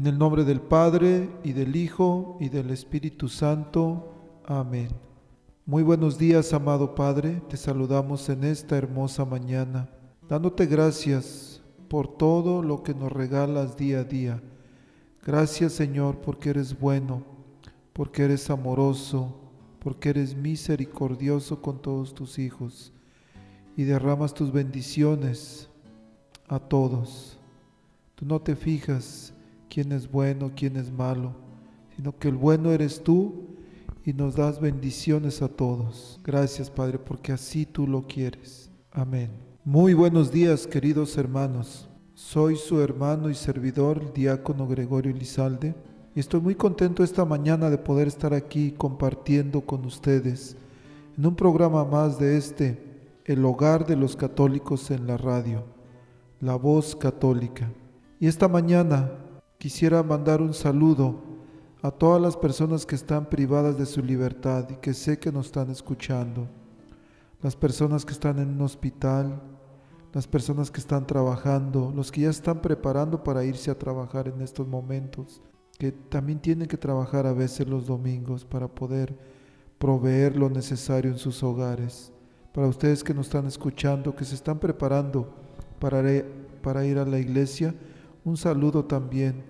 En el nombre del Padre y del Hijo y del Espíritu Santo. Amén. Muy buenos días, amado Padre. Te saludamos en esta hermosa mañana, dándote gracias por todo lo que nos regalas día a día. Gracias, Señor, porque eres bueno, porque eres amoroso, porque eres misericordioso con todos tus hijos y derramas tus bendiciones a todos. Tú no te fijas quién es bueno, quién es malo, sino que el bueno eres tú y nos das bendiciones a todos. Gracias Padre, porque así tú lo quieres. Amén. Muy buenos días, queridos hermanos. Soy su hermano y servidor, el diácono Gregorio Lizalde, y estoy muy contento esta mañana de poder estar aquí compartiendo con ustedes en un programa más de este, El hogar de los católicos en la radio, La Voz Católica. Y esta mañana Quisiera mandar un saludo a todas las personas que están privadas de su libertad y que sé que nos están escuchando. Las personas que están en un hospital, las personas que están trabajando, los que ya están preparando para irse a trabajar en estos momentos, que también tienen que trabajar a veces los domingos para poder proveer lo necesario en sus hogares. Para ustedes que nos están escuchando, que se están preparando para, para ir a la iglesia, un saludo también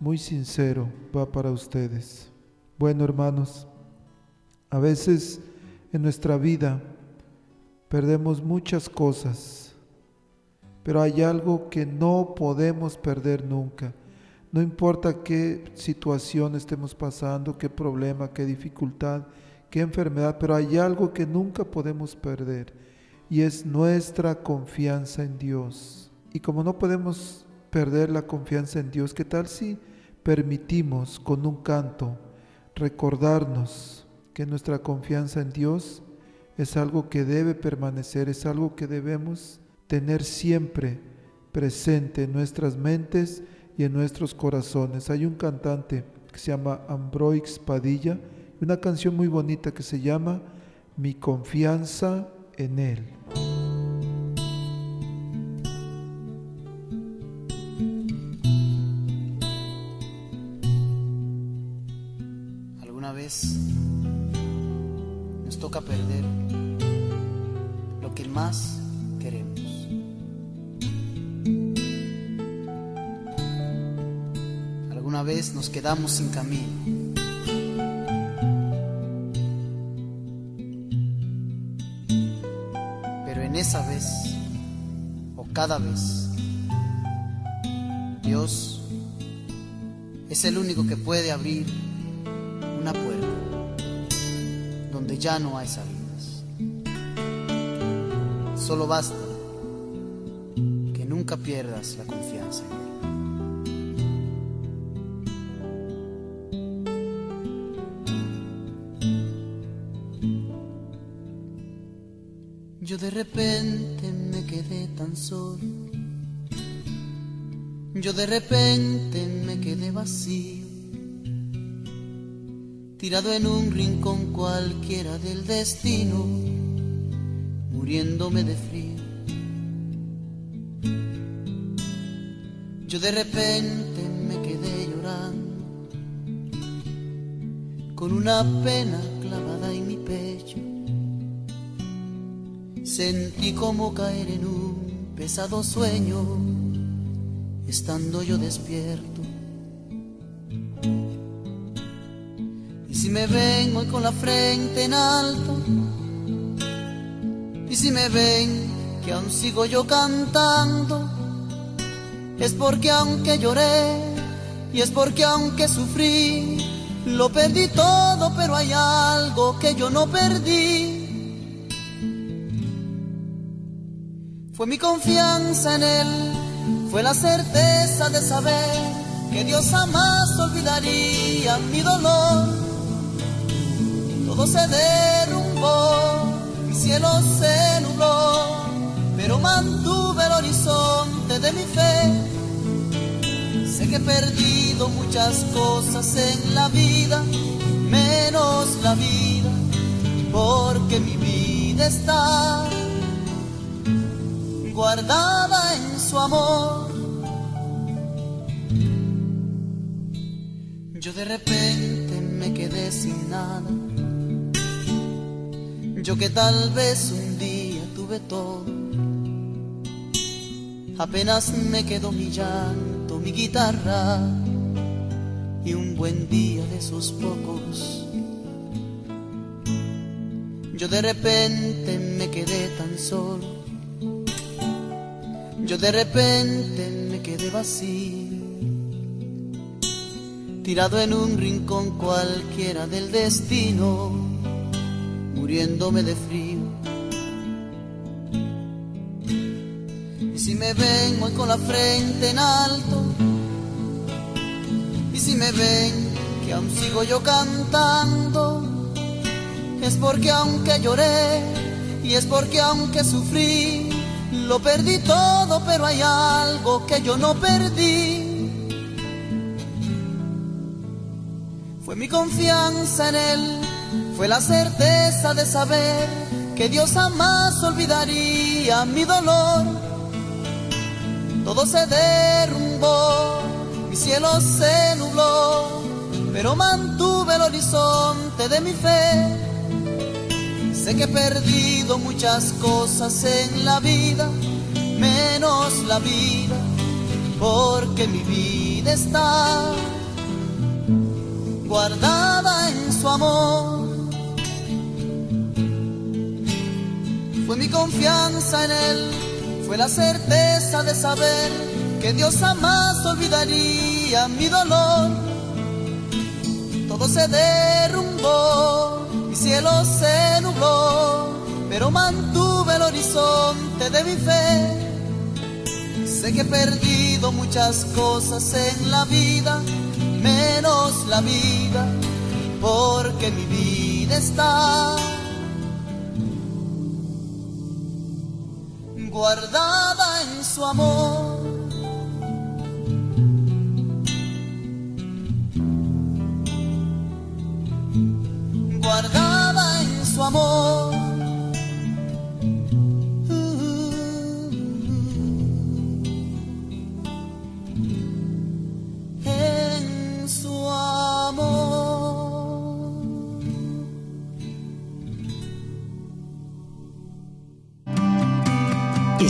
muy sincero va para ustedes. Bueno, hermanos, a veces en nuestra vida perdemos muchas cosas, pero hay algo que no podemos perder nunca. No importa qué situación estemos pasando, qué problema, qué dificultad, qué enfermedad, pero hay algo que nunca podemos perder y es nuestra confianza en Dios. Y como no podemos perder la confianza en Dios, ¿qué tal si permitimos con un canto recordarnos que nuestra confianza en Dios es algo que debe permanecer, es algo que debemos tener siempre presente en nuestras mentes y en nuestros corazones. Hay un cantante que se llama Ambroix Padilla, una canción muy bonita que se llama Mi confianza en Él. Toca perder lo que más queremos. Alguna vez nos quedamos sin camino. Pero en esa vez, o cada vez, Dios es el único que puede abrir una puerta ya no hay salidas. Solo basta que nunca pierdas la confianza en Él. Yo de repente me quedé tan solo. Yo de repente me quedé vacío tirado en un rincón cualquiera del destino, muriéndome de frío. Yo de repente me quedé llorando, con una pena clavada en mi pecho. Sentí como caer en un pesado sueño, estando yo despierto si me ven hoy con la frente en alto, y si me ven que aún sigo yo cantando, es porque aunque lloré y es porque aunque sufrí, lo perdí todo, pero hay algo que yo no perdí. Fue mi confianza en Él, fue la certeza de saber que Dios jamás olvidaría mi dolor. Todo se derrumbó, mi cielo se nubló, pero mantuve el horizonte de mi fe Sé que he perdido muchas cosas en la vida, menos la vida, porque mi vida está guardada en su amor. Yo de repente me quedé sin nada. Yo que tal vez un día tuve todo. Apenas me quedó mi llanto mi guitarra y un buen día de esos pocos. Yo de repente me quedé tan solo, yo de repente me quedé vacío, tirado en un rincón cualquiera del destino, muriéndome de frío. Si me ven hoy con la frente en alto, y si me ven que aún sigo yo cantando, es porque aunque lloré y es porque aunque sufrí, lo perdí todo, pero hay algo que yo no perdí. Fue mi confianza en Él, fue la certeza de saber que Dios jamás olvidaría mi dolor todo se derrumbó, mi cielo se nubló, pero mantuve el horizonte de mi fe. Sé que he perdido muchas cosas en la vida, menos la vida, porque mi vida está guardada en su amor. Fue mi confianza en él fue la certeza de saber que Dios jamás olvidaría mi dolor. Todo se derrumbó, mi cielo se nubló, pero mantuve el horizonte de mi fe. Sé que he perdido muchas cosas en la vida, menos la vida, porque mi vida está guardada en su amor. Guardada en su amor.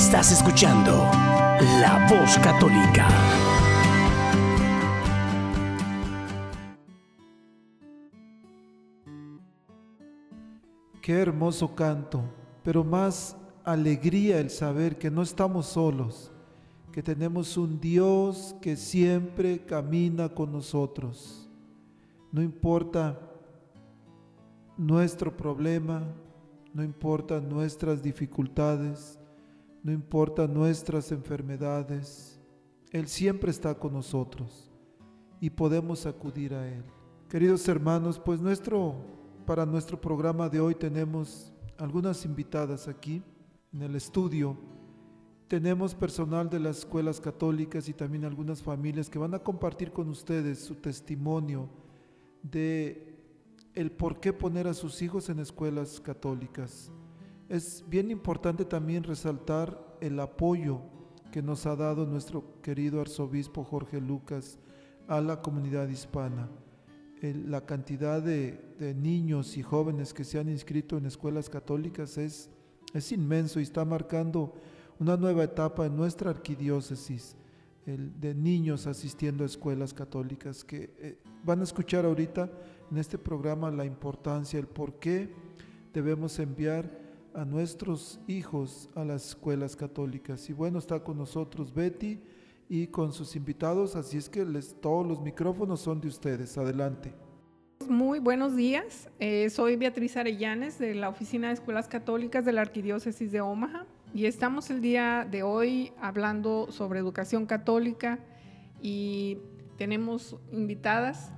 Estás escuchando La Voz Católica. Qué hermoso canto, pero más alegría el saber que no estamos solos, que tenemos un Dios que siempre camina con nosotros. No importa nuestro problema, no importa nuestras dificultades, no importa nuestras enfermedades, Él siempre está con nosotros y podemos acudir a Él. Queridos hermanos, pues nuestro, para nuestro programa de hoy tenemos algunas invitadas aquí en el estudio. Tenemos personal de las escuelas católicas y también algunas familias que van a compartir con ustedes su testimonio de el por qué poner a sus hijos en escuelas católicas. Es bien importante también resaltar el apoyo que nos ha dado nuestro querido arzobispo Jorge Lucas a la comunidad hispana. La cantidad de, de niños y jóvenes que se han inscrito en escuelas católicas es, es inmenso y está marcando una nueva etapa en nuestra arquidiócesis el de niños asistiendo a escuelas católicas que eh, van a escuchar ahorita en este programa la importancia, el por qué debemos enviar a nuestros hijos a las escuelas católicas. Y bueno, está con nosotros Betty y con sus invitados, así es que les, todos los micrófonos son de ustedes. Adelante. Muy buenos días. Eh, soy Beatriz Arellanes de la Oficina de Escuelas Católicas de la Arquidiócesis de Omaha. y estamos el día de hoy hablando sobre educación católica y tenemos invitadas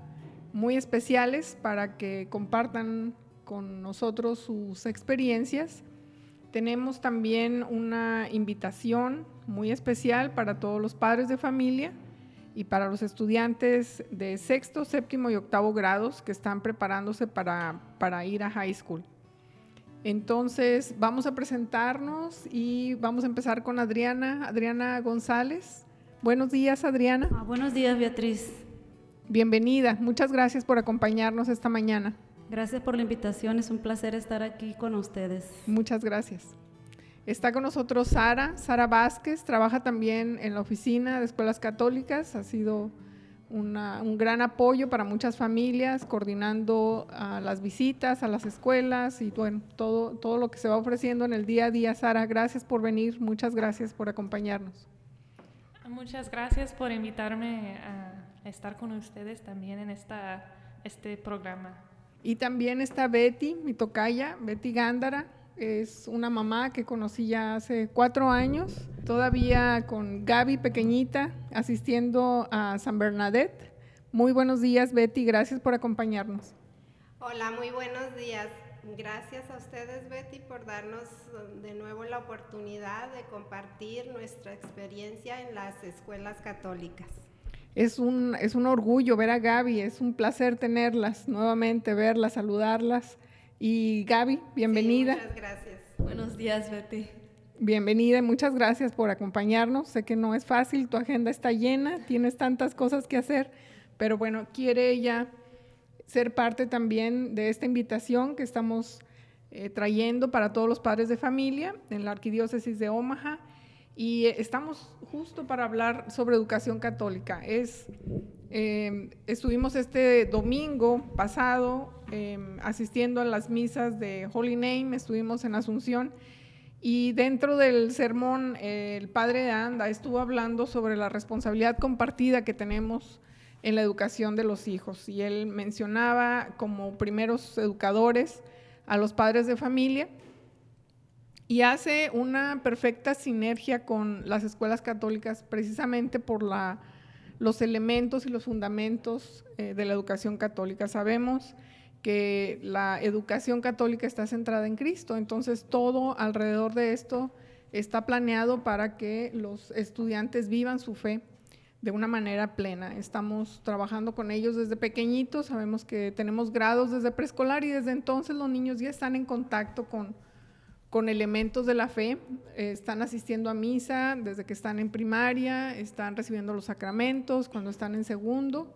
muy especiales para que compartan con nosotros sus experiencias. Tenemos también una invitación muy especial para todos los padres de familia y para los estudiantes de sexto, séptimo y octavo grados que están preparándose para, para ir a high school. Entonces vamos a presentarnos y vamos a empezar con Adriana, Adriana González. Buenos días, Adriana. Ah, buenos días, Beatriz. Bienvenida, muchas gracias por acompañarnos esta mañana. Gracias por la invitación, es un placer estar aquí con ustedes. Muchas gracias. Está con nosotros Sara, Sara Vázquez, trabaja también en la oficina de escuelas católicas, ha sido un gran apoyo para muchas familias, coordinando las visitas a las escuelas y bueno, todo, todo lo que se va ofreciendo en el día a día. Sara, gracias por venir, muchas gracias por acompañarnos. Muchas gracias por invitarme a estar con ustedes también en esta, este programa. Y también está Betty, mi tocaya, Betty Gándara, es una mamá que conocí ya hace cuatro años, todavía con Gaby pequeñita, asistiendo a San Bernadette. Muy buenos días, Betty, gracias por acompañarnos. Hola, muy buenos días. Gracias a ustedes, Betty, por darnos um, de nuevo la oportunidad de compartir nuestra experiencia en las escuelas católicas. Es un, es un orgullo ver a Gaby, es un placer tenerlas nuevamente, verlas, saludarlas. Y Gaby, bienvenida. muchas gracias. Buenos días, Betty. Bienvenida y muchas gracias por acompañarnos. Sé que no es fácil, tu agenda está llena, tienes tantas cosas que hacer, pero bueno, quiere ella ser parte también de esta invitación que estamos eh, trayendo para todos los padres de familia en la Arquidiócesis de Omaha y estamos justo para hablar sobre educación católica. Eh, estuvimos este domingo pasado Em, asistiendo a las misas de Holy Name, estuvimos en Asunción y dentro del sermón el padre de Anda estuvo hablando sobre la responsabilidad compartida que tenemos en la educación de los hijos y él mencionaba como primeros educadores a los padres de familia y hace una perfecta sinergia con las escuelas católicas precisamente por la, los elementos y los fundamentos eh, de la educación católica. Sabemos que la educación católica está centrada en Cristo, entonces todo alrededor de esto está planeado para que los estudiantes vivan su fe de una manera plena. Estamos trabajando con ellos desde pequeñitos, sabemos que tenemos grados desde preescolar y desde entonces los niños ya están en contacto con, con elementos de la fe, eh, están asistiendo a misa desde que están en primaria, están recibiendo los sacramentos cuando están en segundo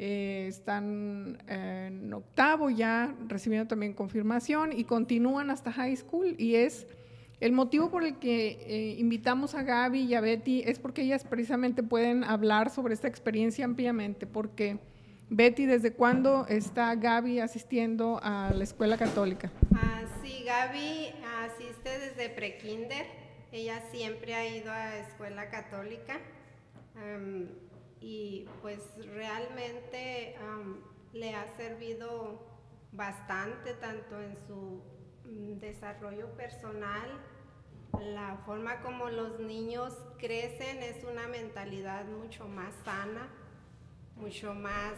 eh, están en octavo ya recibiendo también confirmación y continúan hasta high school y es el motivo por el que eh, invitamos a Gaby y a Betty es porque ellas precisamente pueden hablar sobre esta experiencia ampliamente, porque Betty, ¿desde cuándo está Gaby asistiendo a la escuela católica? Sí, Gaby asiste desde prekinder, ella siempre ha ido a escuela católica y pues realmente le ha servido bastante tanto en su mm, desarrollo personal, la forma como los niños crecen es una mentalidad mucho más sana, mucho más...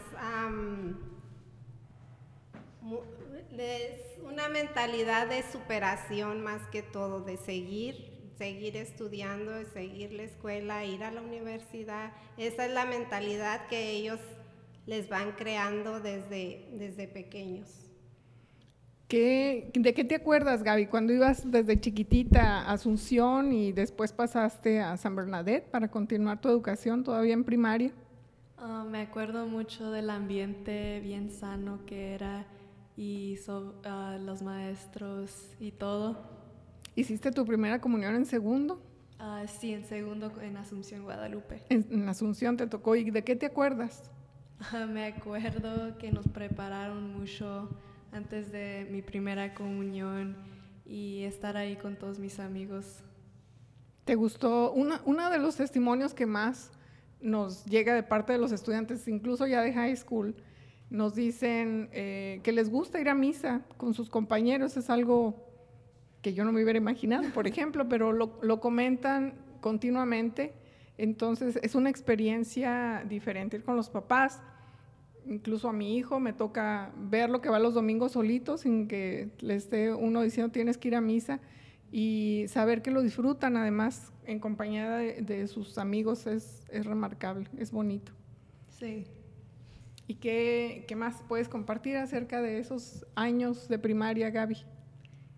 es una mentalidad de superación más que todo, de seguir seguir estudiando, seguir la escuela, ir a la universidad. Esa es la mentalidad que ellos les van creando desde, desde pequeños. ¿Qué, ¿De qué te acuerdas, Gaby, cuando ibas desde chiquitita a Asunción y después pasaste a San Bernadette para continuar tu educación todavía en primaria? Ah, me acuerdo mucho del ambiente bien sano que era y ah, los maestros y todo. ¿Hiciste tu primera comunión en segundo? Ah, sí, en segundo en Asunción, Guadalupe. En, Asunción te tocó. ¿Y de qué te acuerdas? Ah, me acuerdo que nos prepararon mucho antes de mi primera comunión y estar ahí con todos mis amigos. ¿Te gustó? Uno de los testimonios que más nos llega de parte de los estudiantes, incluso ya de high school, nos dicen eh, que les gusta ir a misa con sus compañeros, es algo que yo no me hubiera imaginado, por ejemplo, pero lo, lo comentan continuamente. Entonces es una experiencia diferente ir con los papás. Incluso a mi hijo me toca ver lo que va los domingos solitos sin que le esté uno diciendo tienes que ir a misa y saber que lo disfrutan además en compañía de, de sus amigos es, es, remarcable, es bonito. Sí. ¿Y qué, qué, más puedes compartir acerca de esos años de primaria, Gaby?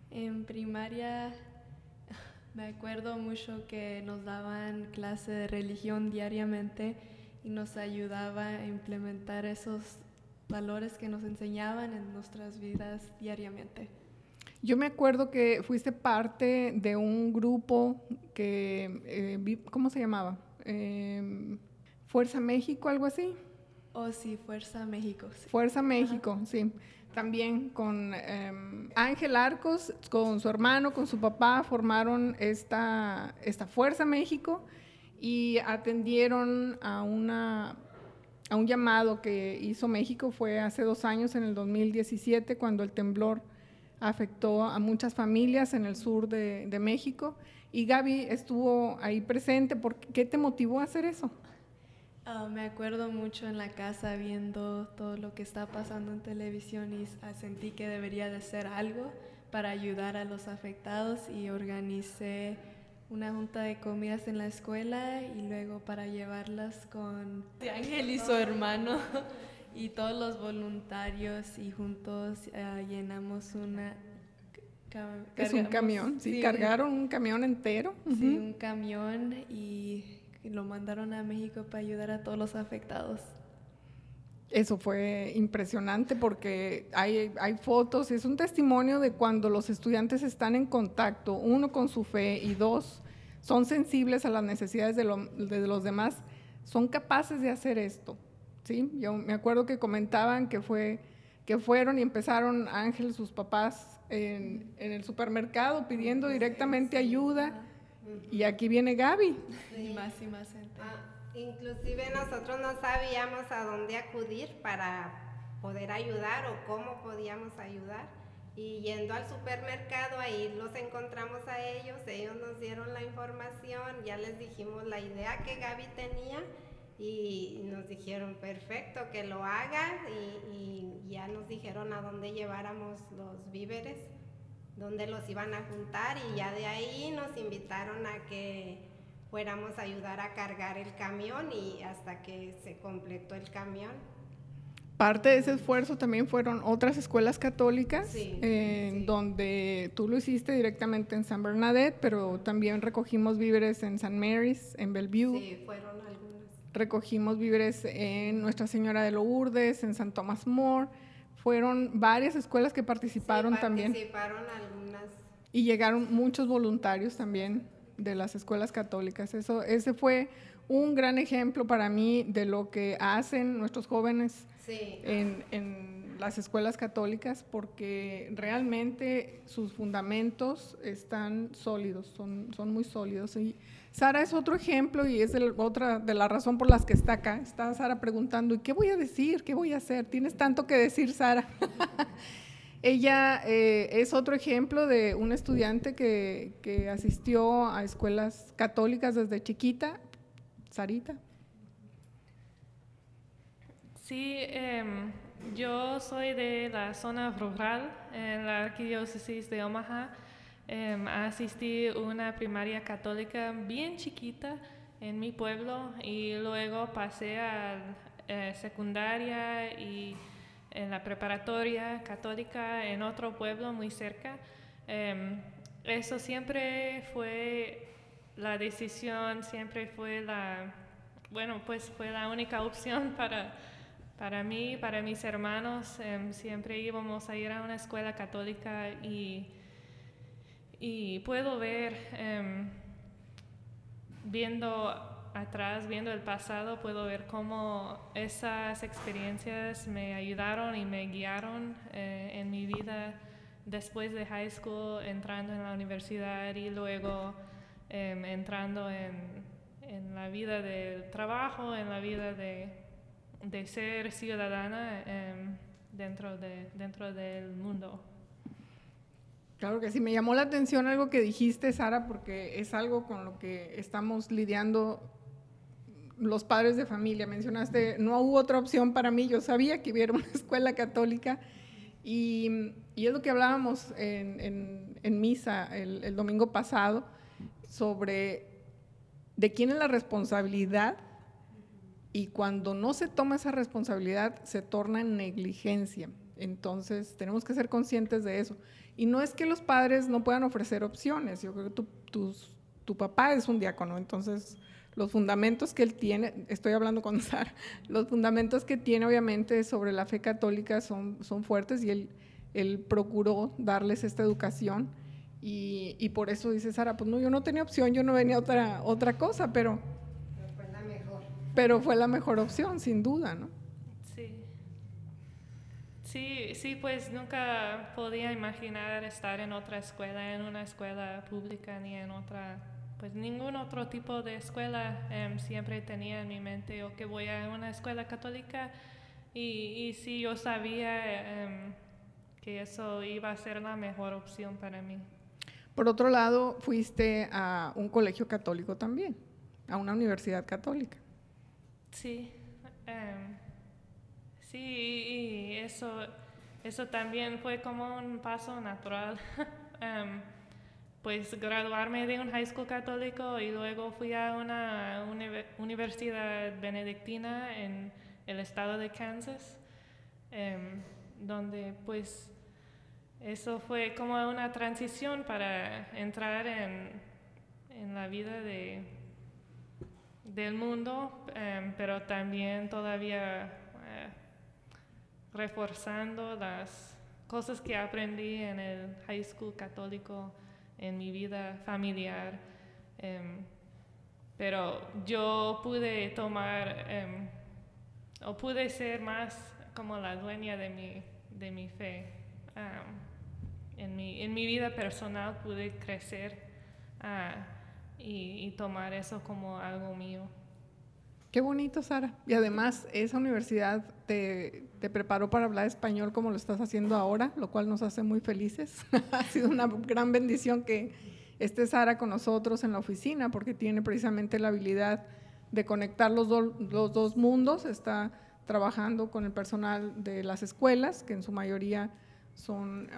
En primaria me acuerdo mucho que nos daban clase de religión diariamente y nos ayudaba a implementar esos valores que nos enseñaban en nuestras vidas diariamente. Yo me acuerdo que fuiste parte de un grupo que, eh, ¿cómo se llamaba? Eh, Fuerza México, algo así. Oh, sí, Fuerza México. Sí. Fuerza México, Ajá. sí. También con eh, Ángel Arcos, con su hermano, con su papá, formaron esta, esta Fuerza México y atendieron a, una, a un llamado que hizo México, fue hace dos años, en el 2017, cuando el temblor afectó a muchas familias en el sur de, de México. Y Gaby estuvo ahí presente. ¿Por qué te motivó a hacer eso? Uh, me acuerdo mucho en la casa viendo todo lo que está pasando en televisión y sentí que debería de hacer algo para ayudar a los afectados y organicé una junta de comidas en la escuela y luego para llevarlas con Ángel y su hermano y todos los voluntarios y juntos uh, llenamos una es un camión, sí, sí, cargaron un camión entero. Sí, uh -huh. un camión y lo mandaron a México para ayudar a todos los afectados. Eso fue impresionante porque hay, hay fotos, es un testimonio de cuando los estudiantes están en contacto, uno con su fe y dos, son sensibles a las necesidades de, lo, de los demás, son capaces de hacer esto. ¿sí? Yo me acuerdo que comentaban que, fue, que fueron y empezaron Ángel, sus papás, en, en el supermercado pidiendo directamente ayuda y aquí viene Gaby. Sí. Y más y más gente. Ah, inclusive nosotros no sabíamos a dónde acudir para poder ayudar o cómo podíamos ayudar. Y yendo al supermercado, ahí los encontramos a ellos, ellos nos dieron la información, ya les dijimos la idea que Gaby tenía y nos dijeron, perfecto, que lo haga y, y ya nos dijeron a dónde lleváramos los víveres donde los iban a juntar y ya de ahí nos invitaron a que fuéramos a ayudar a cargar el camión y hasta que se completó el camión. Parte de ese esfuerzo también fueron otras escuelas católicas, sí, eh, sí. donde tú lo hiciste directamente en San Bernadette, pero también recogimos víveres en San Mary's, en Bellevue. Sí, fueron algunas. Recogimos víveres en Nuestra Señora de Lourdes, en San Thomas More fueron varias escuelas que participaron, sí, también. Algunas. Y llegaron muchos voluntarios también de las escuelas católicas. Eso, ese fue un gran ejemplo para mí de lo que hacen nuestros jóvenes sí. en, en, las escuelas católicas, porque realmente sus fundamentos están sólidos, son, son muy sólidos. Y Sara es otro ejemplo y es el, otra de la razón por las que está acá. Está Sara preguntando, ¿y qué voy a decir? ¿Qué voy a hacer? Tienes tanto que decir, Sara. Ella eh, es otro ejemplo de un estudiante que, que, asistió a escuelas católicas desde chiquita. Sarita. Sí, eh, yo soy de la zona rural en la arquidiócesis de Omaha. Eh, asistí a una primaria católica bien chiquita en mi pueblo y luego pasé a eh, secundaria y en la preparatoria católica en otro pueblo muy cerca. Eh, eso siempre fue la decisión, siempre fue la, bueno, pues fue la única opción para, para mí, para mis hermanos. siempre íbamos a ir a una escuela católica y y puedo ver, um, viendo atrás, viendo el pasado, puedo ver cómo esas experiencias me ayudaron y me guiaron eh, en mi vida después de high school, entrando en la universidad y luego um, entrando en, en, la vida del trabajo, en la vida de, de ser ciudadana um, dentro, de, dentro del mundo. Claro que sí, me llamó la atención algo que dijiste, Sara, porque es algo con lo que estamos lidiando los padres de familia. Mencionaste, no hubo otra opción para mí, yo sabía que hubiera una escuela católica y, es lo que hablábamos en, misa el, el domingo pasado sobre de quién es la responsabilidad y cuando no se toma esa responsabilidad se torna en negligencia. Entonces tenemos que ser conscientes de eso. Y no es que los padres no puedan ofrecer opciones. Yo creo que tu, tu, papá es un diácono, entonces los fundamentos que él tiene, estoy hablando con Sara, los fundamentos que tiene obviamente sobre la fe católica son, son fuertes y él, él procuró darles esta educación. Y, y, por eso dice Sara, pues no, yo no tenía opción, yo no venía otra, otra cosa, pero... Pero fue la mejor. Pero fue la mejor opción, sin duda, ¿no? Sí, sí, pues nunca podía imaginar estar en otra escuela, en una escuela pública ni en otra, pues ningún otro tipo de escuela. Em, siempre tenía en mi mente o que voy a una escuela católica y, y sí, yo sabía em, que eso iba a ser la mejor opción para mí. Por otro lado, fuiste a un colegio católico también, a una universidad católica. Sí. Sí, y eso, eso también fue como un paso natural. Em, pues graduarme de un high school católico y luego fui a una universidad benedictina en el estado de Kansas, em, donde pues eso fue como una transición para entrar en, en la vida de, del mundo, em, pero también todavía reforzando las cosas que aprendí en el high school católico, en mi vida familiar. Em, pero yo pude tomar em, o pude ser más como la dueña de mi, de mi fe. en, mi, en mi vida personal pude crecer ah, y tomar eso como algo mío. Qué bonito, Sara. Y además, esa universidad te, preparó para hablar español como lo estás haciendo ahora, lo cual nos hace muy felices. ha sido una gran bendición que esté Sara con nosotros en la oficina, porque tiene precisamente la habilidad de conectar los, dos mundos. Está trabajando con el personal de las escuelas, que en su mayoría son,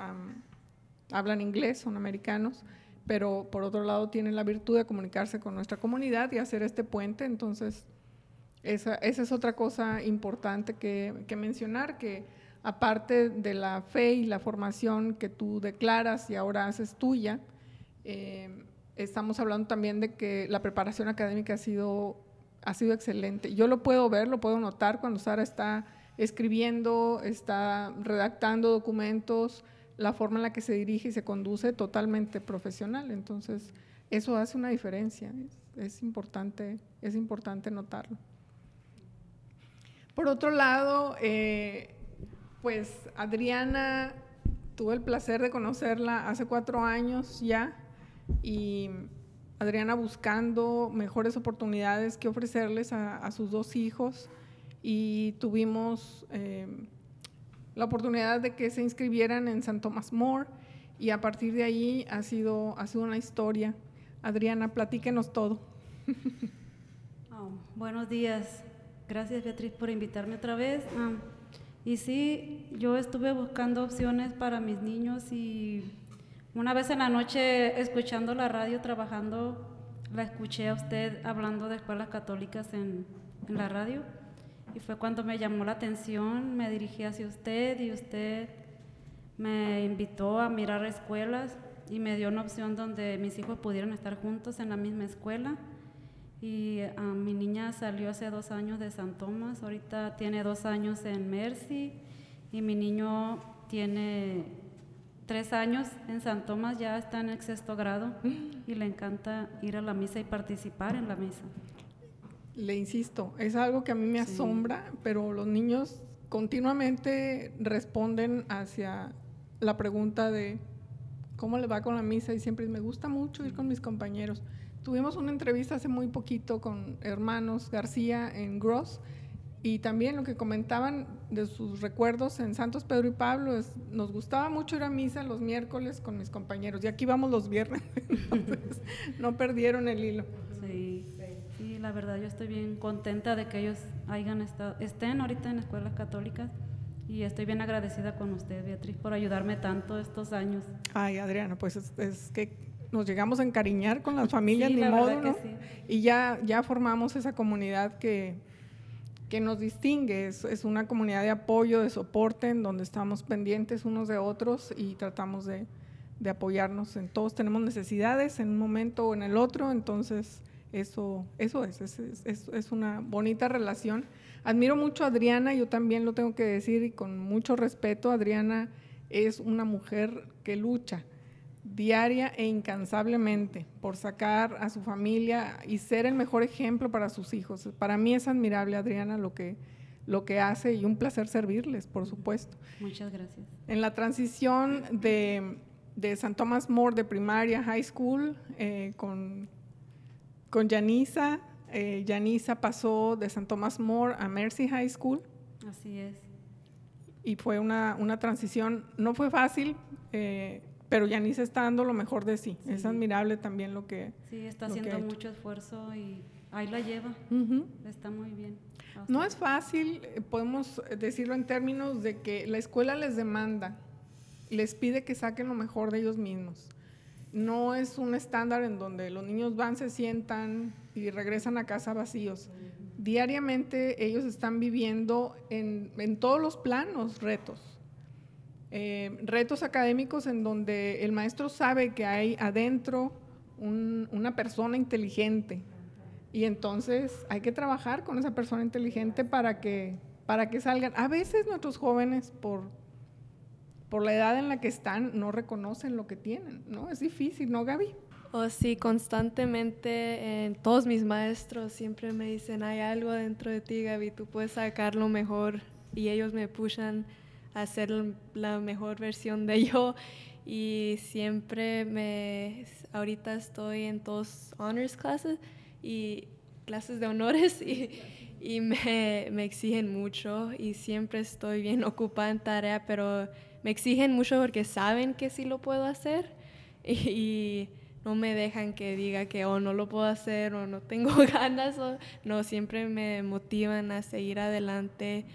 hablan inglés, son americanos, pero por otro lado tiene la virtud de comunicarse con nuestra comunidad y hacer este puente. Entonces, esa, es otra cosa importante que, mencionar, que aparte de la fe y la formación que tú declaras y ahora haces tuya, eh, estamos hablando también de que la preparación académica ha sido, ha sido excelente. Yo lo puedo ver, lo puedo notar cuando Sara está escribiendo, está redactando documentos, la forma en la que se dirige y se conduce totalmente profesional. Entonces, eso hace una diferencia. es importante, es importante notarlo. Por otro lado, eh, pues Adriana, tuve el placer de conocerla hace cuatro años ya y Adriana buscando mejores oportunidades que ofrecerles a, sus dos hijos y tuvimos eh, la oportunidad de que se inscribieran en San Thomas More y a partir de ahí ha sido, ha sido una historia. Adriana, platíquenos todo. Oh, buenos días. Gracias Beatriz por invitarme otra vez. Ah, y sí, yo estuve buscando opciones para mis niños y una vez en la noche escuchando la radio, trabajando, la escuché a usted hablando de escuelas católicas en, en la radio y fue cuando me llamó la atención, me dirigí hacia usted y usted me invitó a mirar escuelas y me dio una opción donde mis hijos pudieran estar juntos en la misma escuela. Y ah, mi niña salió hace dos años de San Tomás, ahorita tiene dos años en Mercy y mi niño tiene tres años en San Tomás, ya está en el sexto grado y le encanta ir a la misa y participar en la misa. Le insisto, es algo que a mí me asombra, pero los niños continuamente responden hacia la pregunta de cómo le va con la misa y siempre me gusta mucho ir con mis compañeros. Tuvimos una entrevista hace muy poquito con hermanos García en Gross Y también lo que comentaban de sus recuerdos en Santos Pedro y Pablo, es, nos gustaba mucho ir a misa los miércoles con mis compañeros. Y aquí vamos los viernes, entonces no perdieron el hilo. Sí, sí, la verdad yo estoy bien contenta de que ellos hayan estado, estén ahorita en escuelas católicas y estoy bien agradecida con usted, Beatriz, por ayudarme tanto estos años. Ay, Adriana, pues es, es que nos llegamos a encariñar con las familias, Sí, ni la modo, ¿no? sí. Y ya, ya formamos esa comunidad que, que nos distingue. Es, es una comunidad de apoyo, de soporte, en donde estamos pendientes unos de otros y tratamos de, de apoyarnos. En todos tenemos necesidades en un momento o en el otro, entonces eso, eso es, es, es- es- es una bonita relación. Admiro mucho a Adriana, yo también lo tengo que decir y con mucho respeto, Adriana es una mujer que lucha diaria e incansablemente por sacar a su familia y ser el mejor ejemplo para sus hijos. Para mí es admirable, Adriana, lo que, lo que hace y un placer servirles, por supuesto. Muchas gracias. En la transición de, de San Thomas More de primaria a high school eh, con, con Yanisa, eh, Yanisa pasó de San Thomas More a Mercy High School Así es. y fue una, una transición, no fue fácil, eh, pero Yanisa está dando lo mejor de sí. Es admirable también lo que... Sí, está haciendo ha mucho esfuerzo y ahí la lleva. Está muy bien. No es fácil, eh, podemos decirlo en términos de que la escuela les demanda, les pide que saquen lo mejor de ellos mismos. No es un estándar en donde los niños van, se sientan y regresan a casa vacíos. Diariamente ellos están viviendo en, en todos los planos retos. Eh, retos académicos en donde el maestro sabe que hay adentro un- una persona inteligente, y entonces hay que trabajar con esa persona inteligente para que, para que salgan. A veces nuestros jóvenes, por, por la edad en la que están, no reconocen lo que tienen, ¿no? Es difícil, ¿no, Gaby? O sí, constantemente en todos mis maestros siempre me dicen, hay algo dentro de ti, Gaby, tú puedes sacarlo mejor. Y ellos me pushan a ser la mejor versión de yo. Y siempre me, ahorita estoy en todos honors classes y clases de honores y, y me, me exigen mucho y siempre estoy bien ocupada en tarea, pero me exigen mucho porque saben que sí lo puedo hacer y, y no me dejan que diga que o no lo puedo hacer o no tengo ganas o no, siempre me motivan a seguir adelante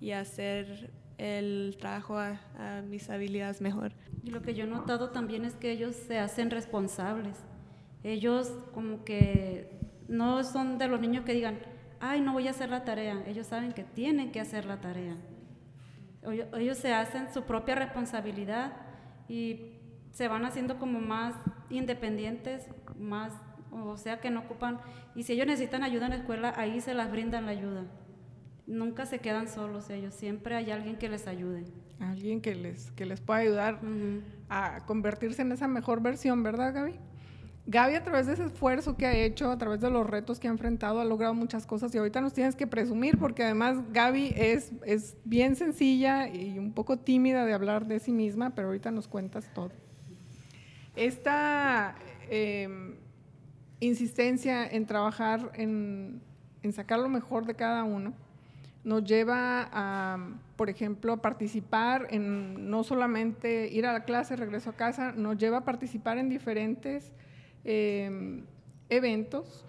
y a hacer el trabajo a, mis habilidades mejor. Y lo que yo he notado también es que ellos se hacen responsables. Ellos como que no son de los niños que digan, ay, no voy a hacer la tarea. Ellos saben que tienen que hacer la tarea. Ellos se hacen su propia responsabilidad y se van haciendo como más independientes, más, o sea, que no ocupan. Y si ellos necesitan ayuda en la escuela, ahí se las brindan la ayuda. Nunca se quedan solos ellos, siempre hay alguien que les ayude. Alguien que les, que les pueda ayudar a convertirse en esa mejor versión, ¿verdad, Gaby? Gaby, a través de ese esfuerzo que ha hecho, a través de los retos que ha enfrentado, ha logrado muchas cosas y ahorita nos tienes que presumir porque además Gaby es, es bien sencilla y un poco tímida de hablar de sí misma, pero ahorita nos cuentas todo. Esta eh, insistencia en trabajar, en, en sacar lo mejor de cada uno, nos lleva a, por ejemplo, a participar en no solamente ir a la clase, regreso a casa, nos lleva a participar en diferentes eh, eventos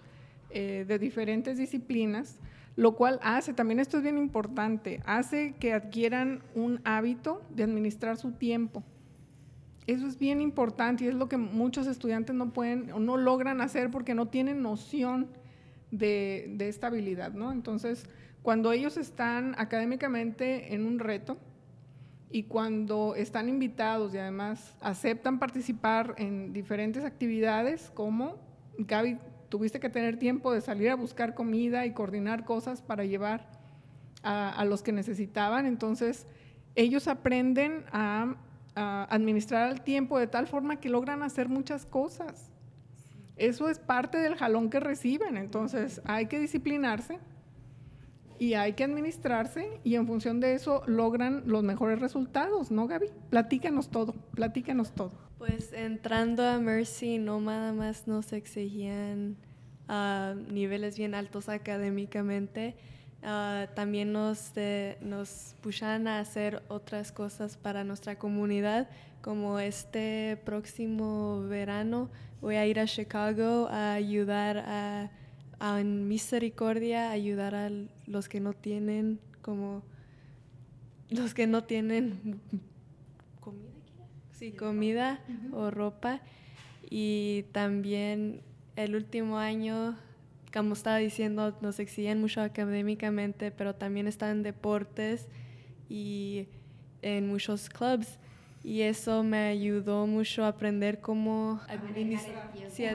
eh, de diferentes disciplinas, lo cual hace, también esto es bien importante, hace que adquieran un hábito de administrar su tiempo. Eso es bien importante y es lo que muchos estudiantes no pueden o no logran hacer porque no tienen noción de, de esta habilidad, ¿no? Entonces, cuando ellos están académicamente en un reto y cuando están invitados y además aceptan participar en diferentes actividades, como Gaby, tuviste que tener tiempo de salir a buscar comida y coordinar cosas para llevar a, a los que necesitaban, entonces ellos aprenden a, a administrar el tiempo de tal forma que logran hacer muchas cosas. Eso es parte del jalón que reciben, entonces hay que disciplinarse y hay que administrarse y en función de eso logran los mejores resultados, ¿no, Gaby? Platícanos todo, platícanos todo. Pues entrando a Mercy no nada más nos exigían ah, niveles bien altos académicamente, ah, también nos, nos pushan a hacer otras cosas para nuestra comunidad, como este próximo verano voy a ir a Chicago a ayudar a, en Misericordia, ayudar a los que no tienen como los que no tienen comida, sí, comida o ropa. Y también el último año, como estaba diciendo, nos exigían mucho académicamente, pero también están en deportes y en muchos clubs. Y eso me ayudó mucho a aprender cómo administrar, sí,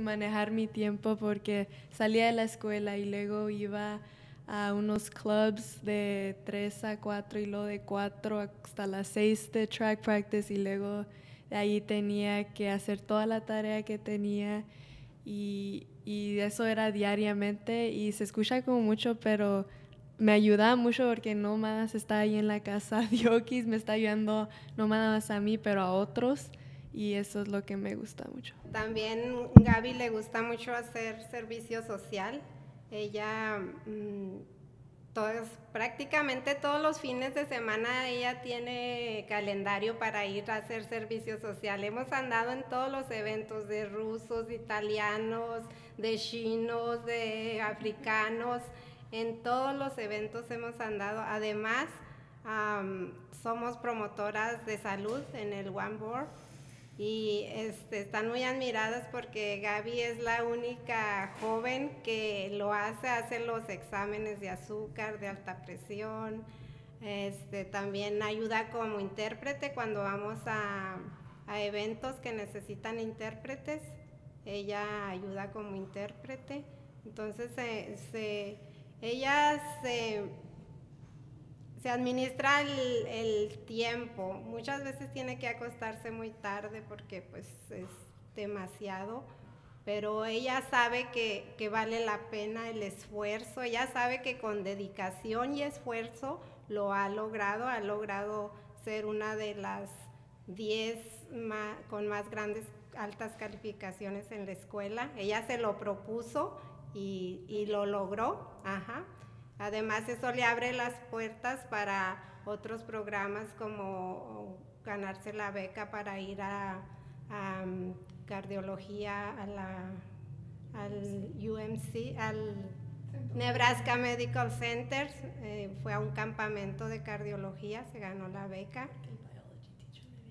manejar mi tiempo, porque salía de la escuela y luego iba a unos clubs de 3 a 4 y luego de 4 hasta las 6 de track practice y luego de ahí tenía que hacer toda la tarea que tenía y, eso era diariamente y se escucha como mucho, pero me ayuda mucho porque no más está ahí en la casa. Diokis me está ayudando no más a mí, pero a otros y eso es lo que me gusta mucho. También Gaby le gusta mucho hacer servicio social ella, mm, prácticamente todos los fines de semana, ella tiene calendario para ir a hacer servicio social. Hemos andado en todos los eventos de rusos, italianos, de chinos, de africanos. En todos los eventos hemos andado. Además, somos promotoras de salud en el One Board y este, están muy admiradas porque Gaby es la única joven que lo hace, hace los exámenes de azúcar, de alta presión, este, también ayuda como intérprete cuando vamos a, eventos que necesitan intérpretes, ella ayuda como intérprete, entonces ella se se administra el, tiempo. Muchas veces tiene que acostarse muy tarde porque pues es demasiado, pero ella sabe que, vale la pena el esfuerzo, ella sabe que con dedicación y esfuerzo lo ha logrado, ha logrado ser una de las 10 con más grandes altas calificaciones en la escuela. Ella se lo propuso y, y lo logró, ajá. Además, eso le abre las puertas para otros programas como ganarse la beca para ir a, um, cardiología a la, al UMC, al Nebraska Medical Center. Eh, fue a un campamento de cardiología, se ganó la beca.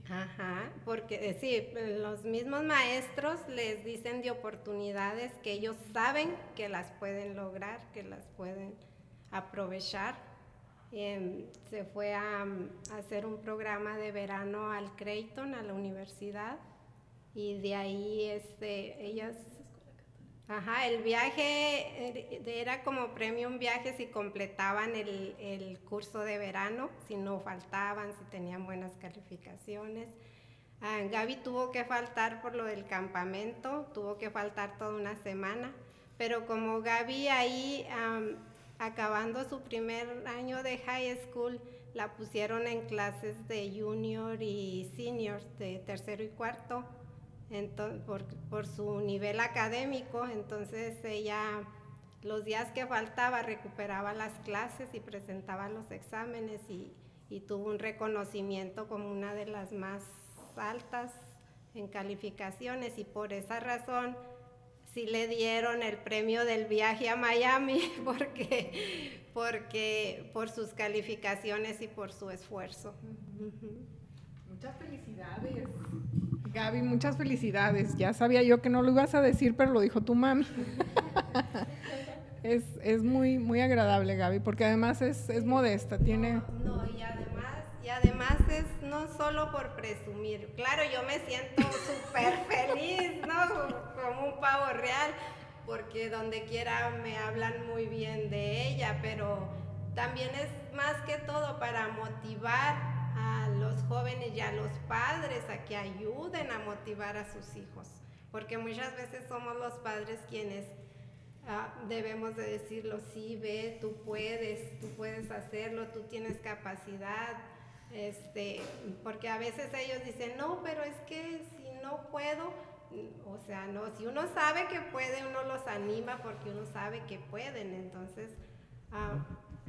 Ajá, porque eh, sí, los mismos maestros les dicen de oportunidades que ellos saben que las pueden lograr, que las pueden aprovechar. Em, se fue a, hacer un programa de verano al Creighton, a la universidad, y de ahí este, ellas... Ajá, el viaje era como premio viaje si completaban el, el curso de verano, si no faltaban, si tenían buenas calificaciones. Ah, Gaby tuvo que faltar por lo del campamento, tuvo que faltar toda una semana, pero como Gaby ahí acabando su primer año de high school, la pusieron en clases de junior y senior, de tercero y cuarto, por, su nivel académico. Entonces ella, los días que faltaba, recuperaba las clases y presentaba los exámenes y, y tuvo un reconocimiento como una de las más altas en calificaciones y por esa razón sí le dieron el premio del viaje a Miami porque, porque por sus calificaciones y por su esfuerzo. Muchas felicidades. Gaby, muchas felicidades. Ya sabía yo que no lo ibas a decir, pero lo dijo tu mami. es, es muy, muy agradable, Gaby, porque además es, es modesta, tiene... No, y además es no solo por presumir. Claro, yo me siento súper feliz, ¿no? Como un pavo real, porque donde quiera me hablan muy bien de ella, pero también es más que todo para motivar a los jóvenes y a los padres a que ayuden a motivar a sus hijos, porque muchas veces somos los padres quienes ah, debemos de decirlo, sí, ve, tú puedes, tú puedes hacerlo, tú tienes capacidad, este, porque a veces ellos dicen, no, pero es que si no puedo, o sea, no, si uno sabe que puede, uno los anima porque uno sabe que pueden, entonces Ah,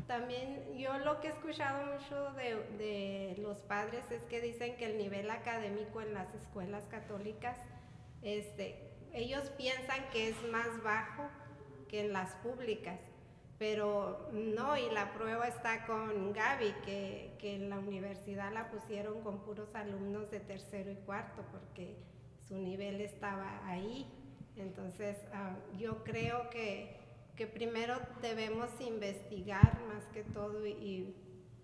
también yo lo que he escuchado mucho de, de, los padres es que dicen que el nivel académico en las escuelas católicas, este, ellos piensan que es más bajo que en las públicas, pero no, y la prueba está con Gaby, que, que en la universidad la pusieron con puros alumnos de tercero y cuarto, porque su nivel estaba ahí. Entonces, ah, yo creo que que primero debemos investigar más que todo y,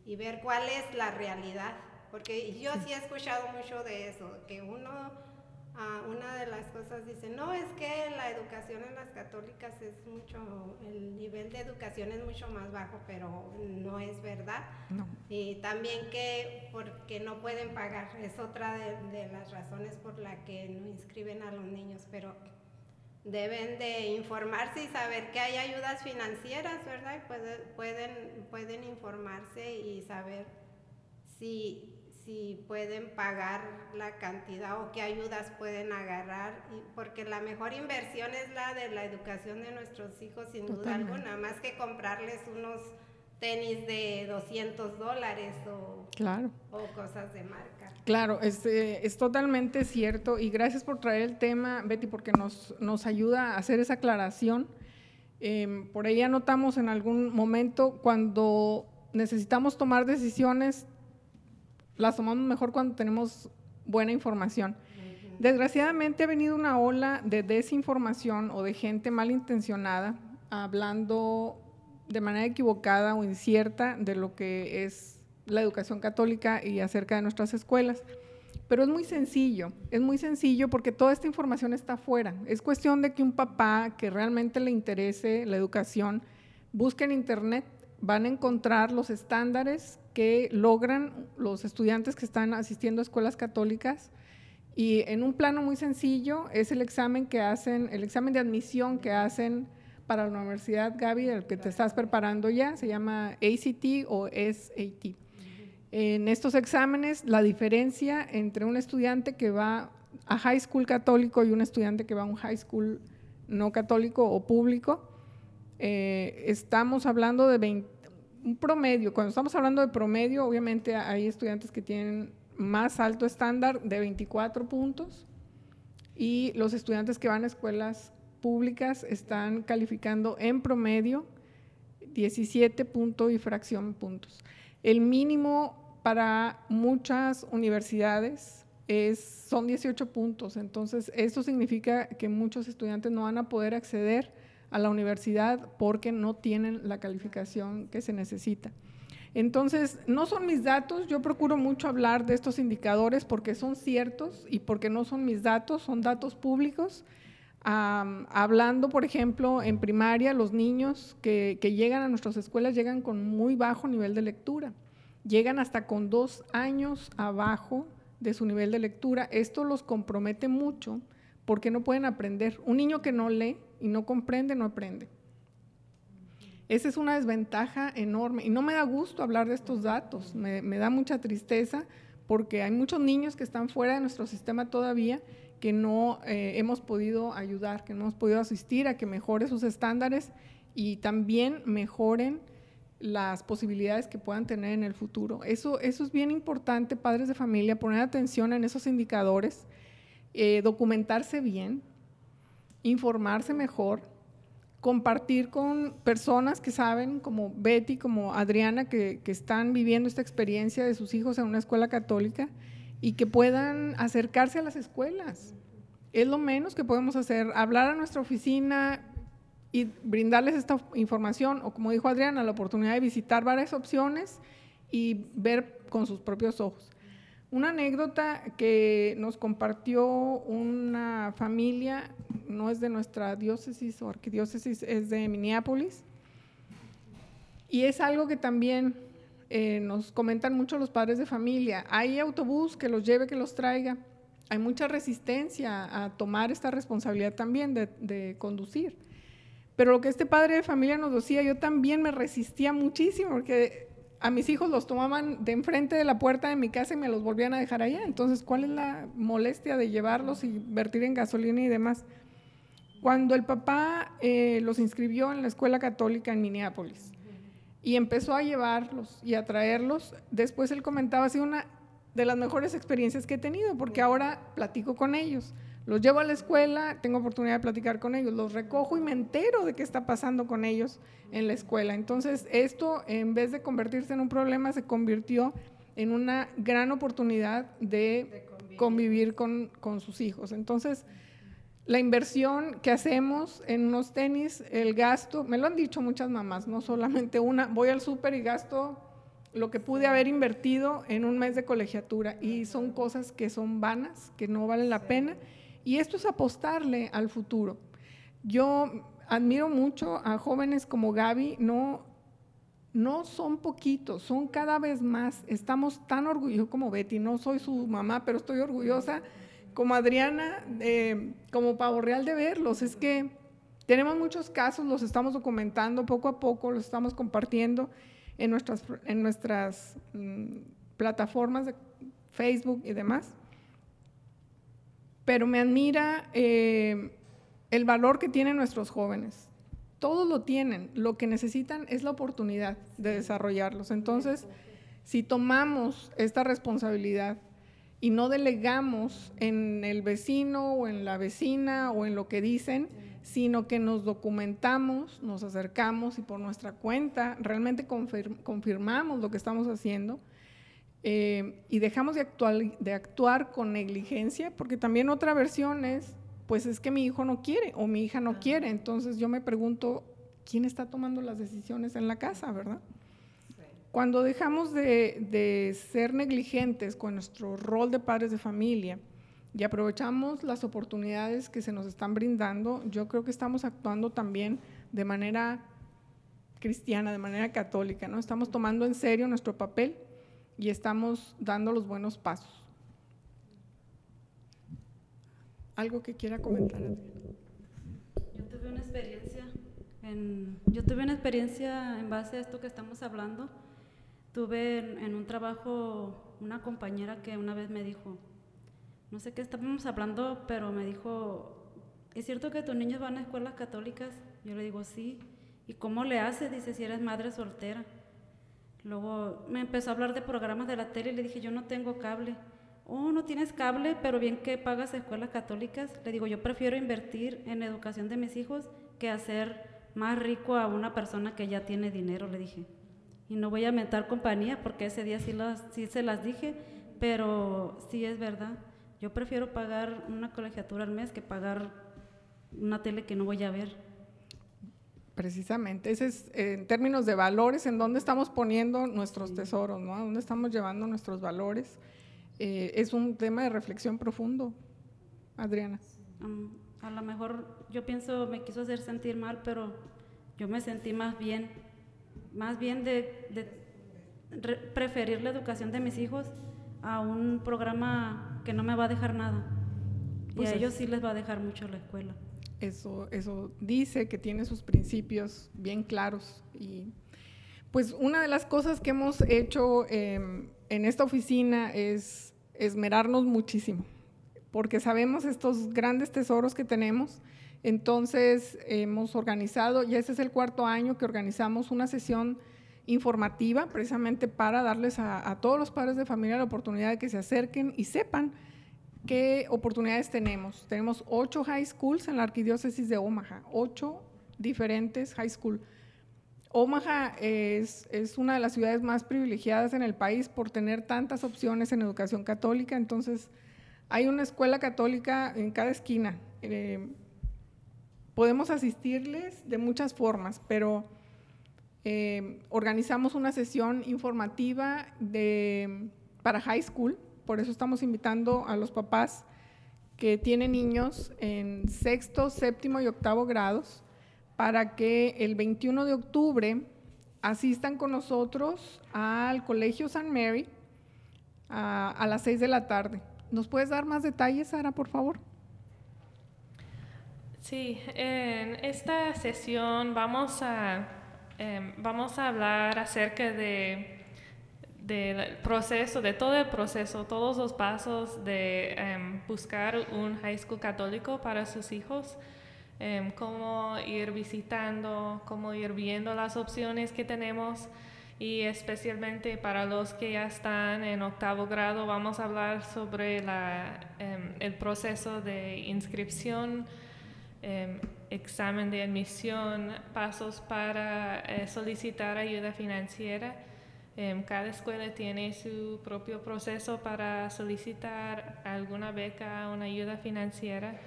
y, ver cuál es la realidad. Porque yo sí he escuchado mucho de eso, que uno, uh, una de las cosas dice, no, es que la educación en las católicas es mucho, el nivel de educación es mucho más bajo, pero no es verdad. No. Y también que porque no pueden pagar, es otra de, de las razones por la que no inscriben a los niños, pero deben de informarse y saber que hay ayudas financieras, ¿verdad? pueden, pueden informarse y saber si, si pueden pagar la cantidad o qué ayudas pueden agarrar, porque la mejor inversión es la de la educación de nuestros hijos, sin duda alguna, más que comprarles unos tenis de 200 dólares o, o cosas de marca. Claro, es, eh, es totalmente cierto. Y gracias por traer el tema, Betty, porque nos, nos ayuda a hacer esa aclaración. Em, por ahí anotamos en algún momento cuando necesitamos tomar decisiones, las tomamos mejor cuando tenemos buena información. Desgraciadamente ha venido una ola de desinformación o de gente malintencionada hablando de manera equivocada o incierta de lo que es la educación católica y acerca de nuestras escuelas. Pero es muy sencillo, es muy sencillo porque toda esta información está afuera. Es cuestión de que un papá que realmente le interese la educación busque en internet, van a encontrar los estándares que logran los estudiantes que están asistiendo a escuelas católicas y en un plano muy sencillo es el examen que hacen, el examen de admisión que hacen para la Universidad Gaby, del que te estás preparando ya, se llama ACT o SAT. En estos exámenes, la diferencia entre un estudiante que va a high school católico y un estudiante que va a un high school no católico o público, eh, estamos hablando de un promedio. Cuando estamos hablando de promedio, obviamente hay estudiantes que tienen más alto estándar de 24 puntos y los estudiantes que van a escuelas públicas están calificando en promedio 17 puntos y fracción puntos. El mínimo para muchas universidades es, son 18 puntos, entonces esto significa que muchos estudiantes no van a poder acceder a la universidad porque no tienen la calificación que se necesita. Entonces, no son mis datos, yo procuro mucho hablar de estos indicadores porque son ciertos y porque no son mis datos, son datos públicos hablando, por ejemplo, en primaria, los niños que, llegan a nuestras escuelas llegan con muy bajo nivel de lectura, llegan hasta con dos años abajo de su nivel de lectura. Esto los compromete mucho porque no pueden aprender. Un niño que no lee y no comprende, no aprende. Esa es una desventaja enorme y no me da gusto hablar de estos datos, me, da mucha tristeza porque hay muchos niños que están fuera de nuestro sistema todavía que no eh, hemos podido ayudar, que no hemos podido asistir a que mejore sus estándares y también mejoren las posibilidades que puedan tener en el futuro. Eso, eso es bien importante, padres de familia, poner atención en esos indicadores, eh, documentarse bien, informarse mejor, compartir con personas que saben, como Betty, como Adriana, que, que están viviendo esta experiencia de sus hijos en una escuela católica y que puedan acercarse a las escuelas. Es lo menos que podemos hacer, hablar a nuestra oficina y brindarles esta información, o como dijo Adriana, la oportunidad de visitar varias opciones y ver con sus propios ojos. Una anécdota que nos compartió una familia, no es de nuestra diócesis o arquidiócesis, es de Minneapolis, y es algo que también eh, nos comentan mucho los padres de familia, hay autobús que los lleve, que los traiga. Hay mucha resistencia a tomar esta responsabilidad también de, conducir. Pero lo que este padre de familia nos decía, yo también me resistía muchísimo porque a mis hijos los tomaban de enfrente de la puerta de mi casa y me los volvían a dejar allá. Entonces, ¿cuál es la molestia de llevarlos y vertir en gasolina y demás? Cuando el papá eh, los inscribió en la escuela católica en Minneapolis, y empezó a llevarlos y a traerlos. Después él comentaba, ha sido una de las mejores experiencias que he tenido, porque ahora platico con ellos. Los llevo a la escuela, tengo oportunidad de platicar con ellos, los recojo y me entero de qué está pasando con ellos en la escuela. Entonces, esto, en vez de convertirse en un problema, se convirtió en una gran oportunidad de, convivir, con, con, sus hijos. Entonces, la inversión que hacemos en unos tenis, el gasto, me lo han dicho muchas mamás, no solamente una, voy al súper y gasto lo que pude haber invertido en un mes de colegiatura y son cosas que son vanas, que no valen la pena y esto es apostarle al futuro. Yo admiro mucho a jóvenes como Gaby, no, no son poquitos, son cada vez más. Estamos tan orgullosos como Betty, no soy su mamá, pero estoy orgullosa como Adriana, como Pavo Real de verlos. Es que tenemos muchos casos, los estamos documentando poco a poco, los estamos compartiendo en nuestras, en nuestras mm, plataformas de Facebook y demás pero me admira eh, el valor que tienen nuestros jóvenes. Todos lo tienen, lo que necesitan es la oportunidad de desarrollarlos. Entonces, si tomamos esta responsabilidad y no delegamos en el vecino o en la vecina o en lo que dicen, sino que nos documentamos, nos acercamos y por nuestra cuenta realmente confirmamos lo que estamos haciendo, eh, y dejamos de actuar, de actuar con negligencia, porque también otra versión es, pues es que mi hijo no quiere o mi hija no quiere. Entonces yo me pregunto, ¿quién está tomando las decisiones en la casa, verdad? Cuando dejamos de, de, ser negligentes con nuestro rol de padres de familia y aprovechamos las oportunidades que se nos están brindando, yo creo que estamos actuando también de manera cristiana, de manera católica, ¿no? Estamos tomando en serio nuestro papel y estamos dando los buenos pasos. ¿Algo que quiera comentar? Yo tuve una experiencia, en, yo tuve una experiencia en base a esto que estamos hablando. Tuve en, un trabajo una compañera que una vez me dijo, no sé qué estábamos hablando, pero me dijo, ¿es cierto que tus niños van a escuelas católicas? Yo le digo, sí. ¿Y cómo le haces? Dice, si eres madre soltera. Luego me empezó a hablar de programas de la tele y le dije, yo no tengo cable. Oh, no tienes cable, pero bien que pagas escuelas católicas. Le digo, yo prefiero invertir en educación de mis hijos que hacer más rico a una persona que ya tiene dinero, le dije. Y no voy a mentar compañía porque ese día sí, las, sí se las dije, pero sí es verdad. Yo prefiero pagar una colegiatura al mes que pagar una tele que no voy a ver. Precisamente, ese es en términos de valores, en dónde estamos poniendo nuestros tesoros, ¿no? ¿A dónde estamos llevando nuestros valores? Eh, es un tema de reflexión profundo, Adriana. a lo mejor yo pienso, me quiso hacer sentir mal, pero yo me sentí más bien, más bien de, preferir la educación de mis hijos a un programa que no me va a dejar nada. y pues a ellos sí les va a dejar mucho la escuela. Eso, eso dice que tiene sus principios bien claros. Y pues una de las cosas que hemos hecho em, en esta oficina es esmerarnos muchísimo, porque sabemos estos grandes tesoros que tenemos. Entonces hemos organizado, ya este es el cuarto año que organizamos una sesión informativa precisamente para darles a, a todos los padres de familia la oportunidad de que se acerquen y sepan ¿Qué oportunidades tenemos? Tenemos ocho high schools en la arquidiócesis de Omaha, ocho diferentes high schools. Omaha es, es, una de las ciudades más privilegiadas en el país por tener tantas opciones en educación católica, entonces hay una escuela católica en cada esquina. Eh, podemos asistirles de muchas formas, pero eh, organizamos una sesión informativa de, para high school por eso estamos invitando a los papás que tienen niños en sexto, séptimo y octavo grados para que el 21 de octubre asistan con nosotros al Colegio San Mary a, las 6 de la tarde. ¿Nos puedes dar más detalles, Sara, por favor? Sí, en esta sesión vamos a, em, vamos a hablar acerca de del proceso, de todo el proceso, todos los pasos de em, buscar un high school católico para sus hijos. em, cómo ir visitando, cómo ir viendo las opciones que tenemos y especialmente para los que ya están en octavo grado vamos a hablar sobre em, el proceso de inscripción, examen de admisión, pasos para eh, solicitar ayuda financiera. Em, cada escuela tiene su propio proceso para solicitar alguna beca, una ayuda financiera.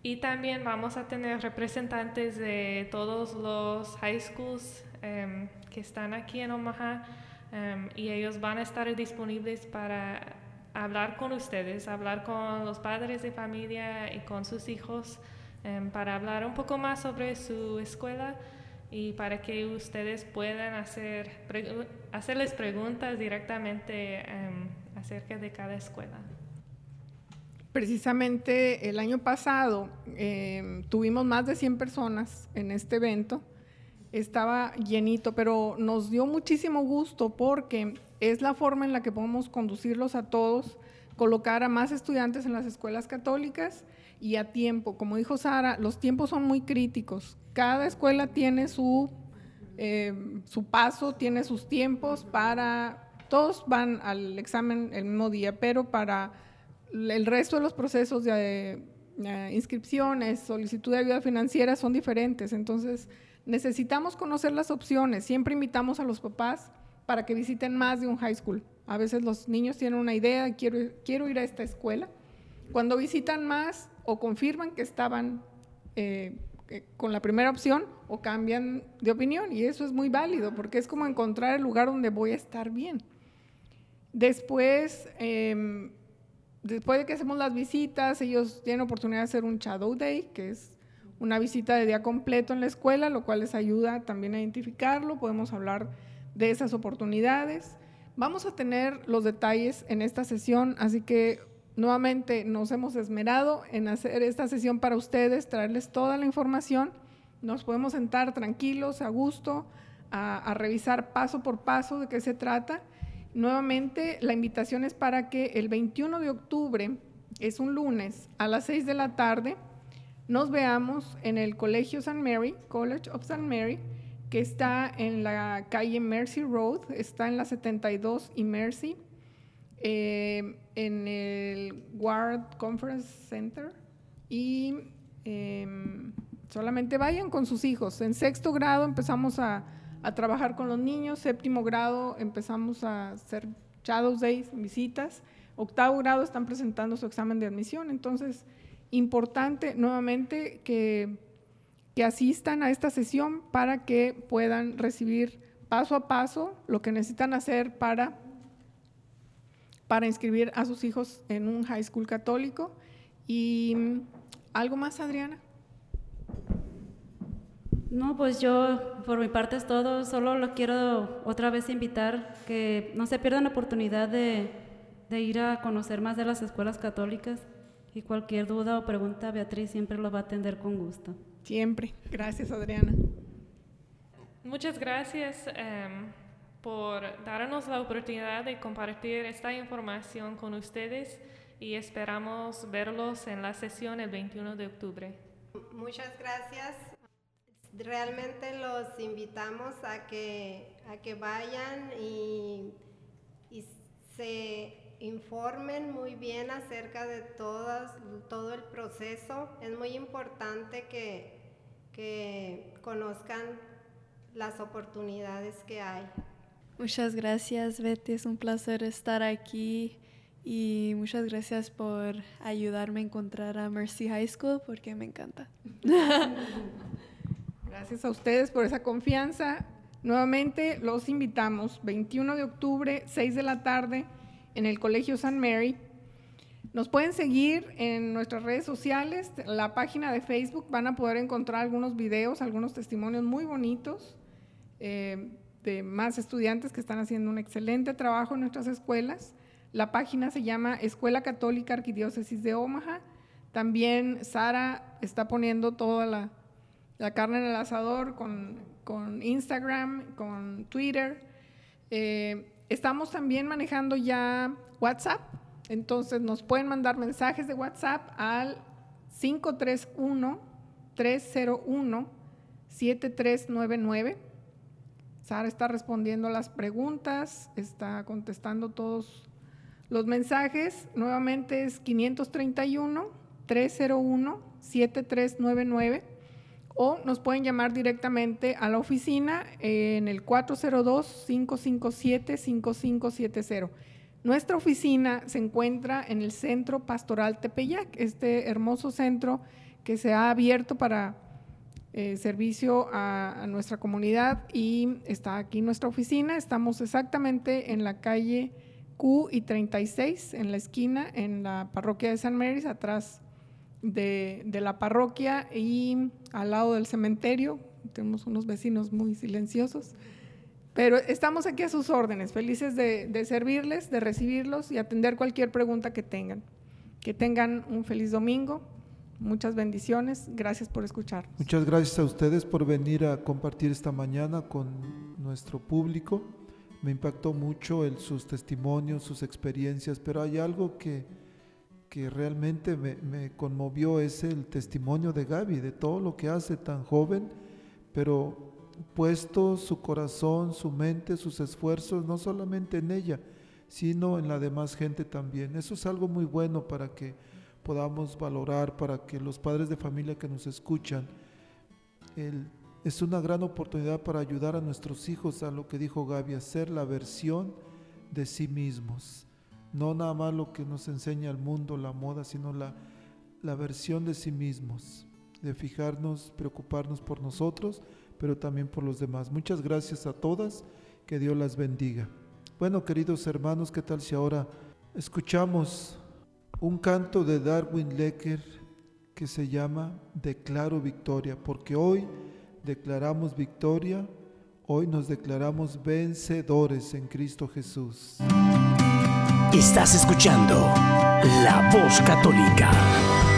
y también vamos a tener representantes de todos los high schools Em, que están aquí en Omaha em, y ellos van a estar disponibles para hablar con ustedes, hablar con los padres de familia y con sus hijos em, para hablar un poco más sobre su escuela y para que ustedes puedan hacer hacerles preguntas directamente acerca de cada escuela. Precisamente el año pasado tuvimos más de 100 personas en este evento estaba llenito, pero nos dio muchísimo gusto porque es la forma en la que podemos conducirlos a todos, colocar a más estudiantes en las escuelas católicas y a tiempo. Como dijo Sara, los tiempos son muy críticos. Cada escuela tiene su, eh, su paso, tiene sus tiempos para... Todos van al examen el mismo día, pero para el resto de los procesos de eh, inscripciones, solicitud de ayuda financiera son diferentes. Entonces, necesitamos conocer las opciones. Siempre invitamos a los papás para que visiten más de un high school. A veces los niños tienen una idea, quiero, quiero ir a esta escuela. Cuando visitan más o confirman que estaban eh, con la primera opción o cambian de opinión. Y eso es muy válido porque es como encontrar el lugar donde voy a estar bien. Después, em, después de que hacemos las visitas, ellos tienen oportunidad de hacer un Shadow Day, que es una visita de día completo en la escuela, lo cual les ayuda también a identificarlo. Podemos hablar de esas oportunidades. Vamos a tener los detalles en esta sesión, así que nuevamente nos hemos esmerado en hacer esta sesión para ustedes, traerles toda la información. Nos podemos sentar tranquilos, a gusto, a, revisar paso por paso de qué se trata. Nuevamente, la invitación es para que el 21 de octubre, es un lunes, a las 6 de la tarde, nos veamos en el Colegio St. Mary, College of St. Mary, que está en la calle Mercy Road, está en la 72 y Mercy, eh, en el Ward Conference Center. Y em, solamente vayan con sus hijos. En sexto grado empezamos a, a, trabajar con los niños, séptimo grado empezamos a hacer Shadows Days, visitas, octavo grado están presentando su examen de admisión, entonces importante nuevamente que, que asistan a esta sesión para que puedan recibir paso a paso lo que necesitan hacer para, para inscribir a sus hijos en un high school católico. ¿Y algo más, Adriana? No, pues yo por mi parte es todo. Solo lo quiero otra vez invitar que no se pierdan la oportunidad de, de ir a conocer más de las escuelas católicas y cualquier duda o pregunta, Beatriz siempre lo va a atender con gusto. Siempre. Gracias, Adriana. Muchas gracias em, por darnos la oportunidad de compartir esta información con ustedes y esperamos verlos en la sesión el 21 de octubre. Muchas gracias. Realmente los invitamos a que, a que vayan y, y se informen muy bien acerca de todas, todo el proceso. Es muy importante que, que conozcan las oportunidades que hay. Muchas gracias, Betty. Es un placer estar aquí y muchas gracias por ayudarme a encontrar a Mercy High School porque me encanta. Gracias a ustedes por esa confianza. Nuevamente los invitamos 21 de octubre, 6 de la tarde en el Colegio San Mary. Nos pueden seguir en nuestras redes sociales, la página de Facebook, van a poder encontrar algunos videos, algunos testimonios muy bonitos eh, de más estudiantes que están haciendo un excelente trabajo en nuestras escuelas. La página se llama Escuela Católica Arquidiócesis de Omaha. También Sara está poniendo toda la, carne en el asador con, Instagram, con Twitter. Eh, Estamos también manejando ya WhatsApp, entonces nos pueden mandar mensajes de WhatsApp al 531-301-7399. Sara está respondiendo las preguntas, está contestando todos los mensajes. Nuevamente es 531-301-7399 o nos pueden llamar directamente a la oficina en el 402-557-5570. Nuestra oficina se encuentra en el Centro Pastoral Tepeyac, este hermoso centro que se ha abierto para eh, servicio a, nuestra comunidad y está aquí nuestra oficina. Estamos exactamente en la calle Q y 36, en la esquina, en la parroquia de San Mary's, atrás de, la parroquia y al lado del cementerio. Tenemos unos vecinos muy silenciosos. Pero estamos aquí a sus órdenes, felices de, de, servirles, de recibirlos y atender cualquier pregunta que tengan. Que tengan un feliz domingo. Muchas bendiciones. Gracias por escuchar. Muchas gracias a ustedes por venir a compartir esta mañana con nuestro público. Me impactó mucho sus testimonios, sus experiencias, pero hay algo que, que realmente me, conmovió es el testimonio de Gaby, de todo lo que hace tan joven, pero puesto su corazón, su mente, sus esfuerzos, no solamente en ella, sino en la demás gente también. Eso es algo muy bueno para que podamos valorar, para que los padres de familia que nos escuchan, es una gran oportunidad para ayudar a nuestros hijos a lo que dijo Gaby, a ser la versión de sí mismos no nada más lo que nos enseña el mundo, la moda, sino la, la versión de sí mismos, de fijarnos, preocuparnos por nosotros, pero también por los demás. Muchas gracias a todas, que Dios las bendiga. Bueno, queridos hermanos, ¿qué tal si ahora escuchamos un canto de Darwin Lecker que se llama Declaro Victoria? Porque hoy declaramos victoria, hoy nos declaramos vencedores en Cristo Jesús. Estás escuchando La Voz Católica.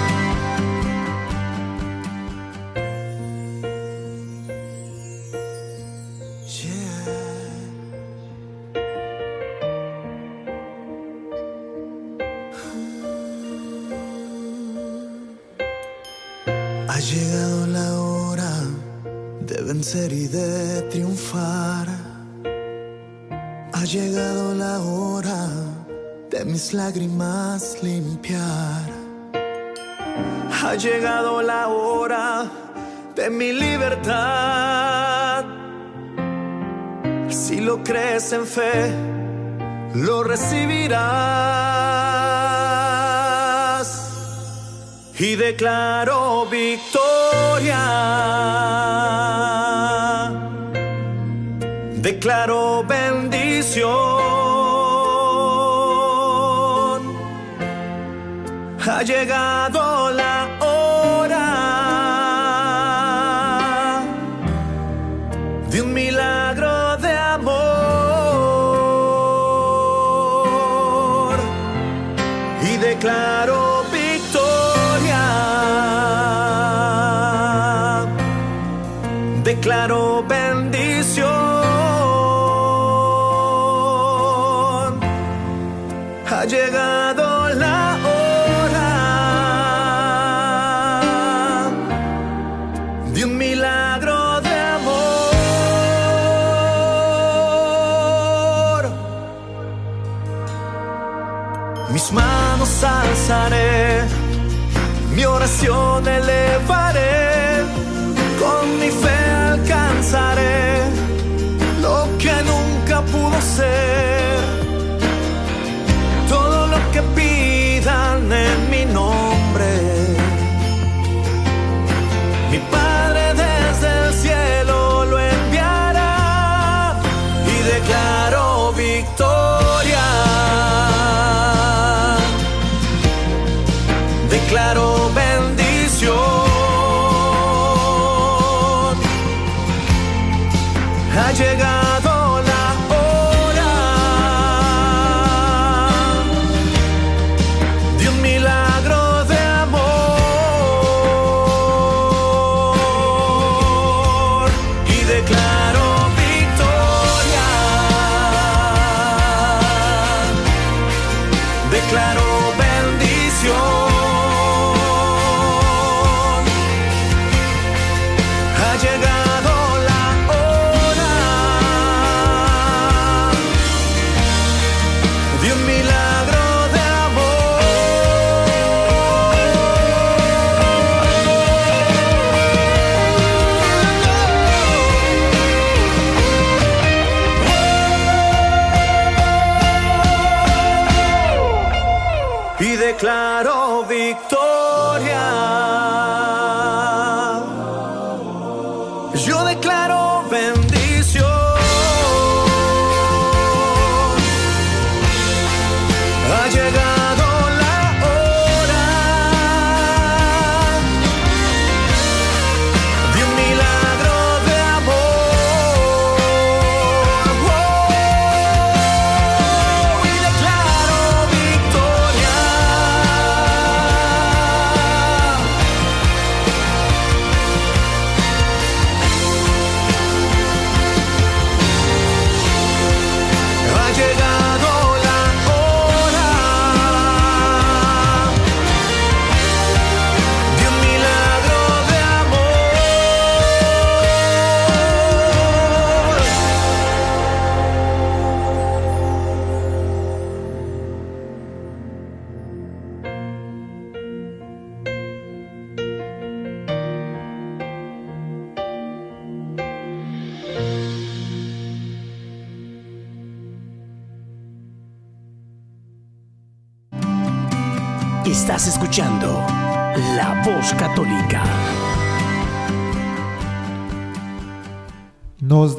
Declaro victoria. Declaro oración elevaré,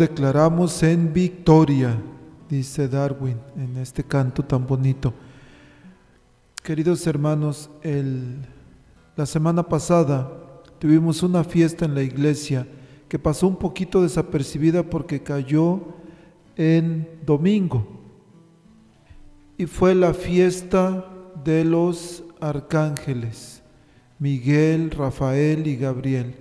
declaramos en victoria, dice Darwin en este canto tan bonito. Queridos hermanos, la semana pasada tuvimos una fiesta en la iglesia que pasó un poquito desapercibida porque cayó en domingo. Y fue la fiesta de los arcángeles, Miguel, Rafael y Gabriel.